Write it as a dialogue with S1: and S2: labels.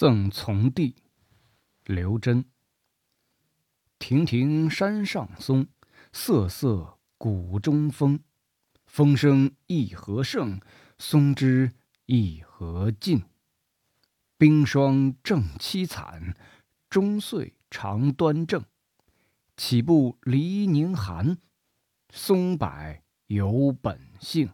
S1: 赠从弟刘桢亭亭山上松，瑟瑟谷中风。风声一何盛，松枝一何劲。冰霜正凄惨，终岁常端正。岂不离凝寒？松柏有本性。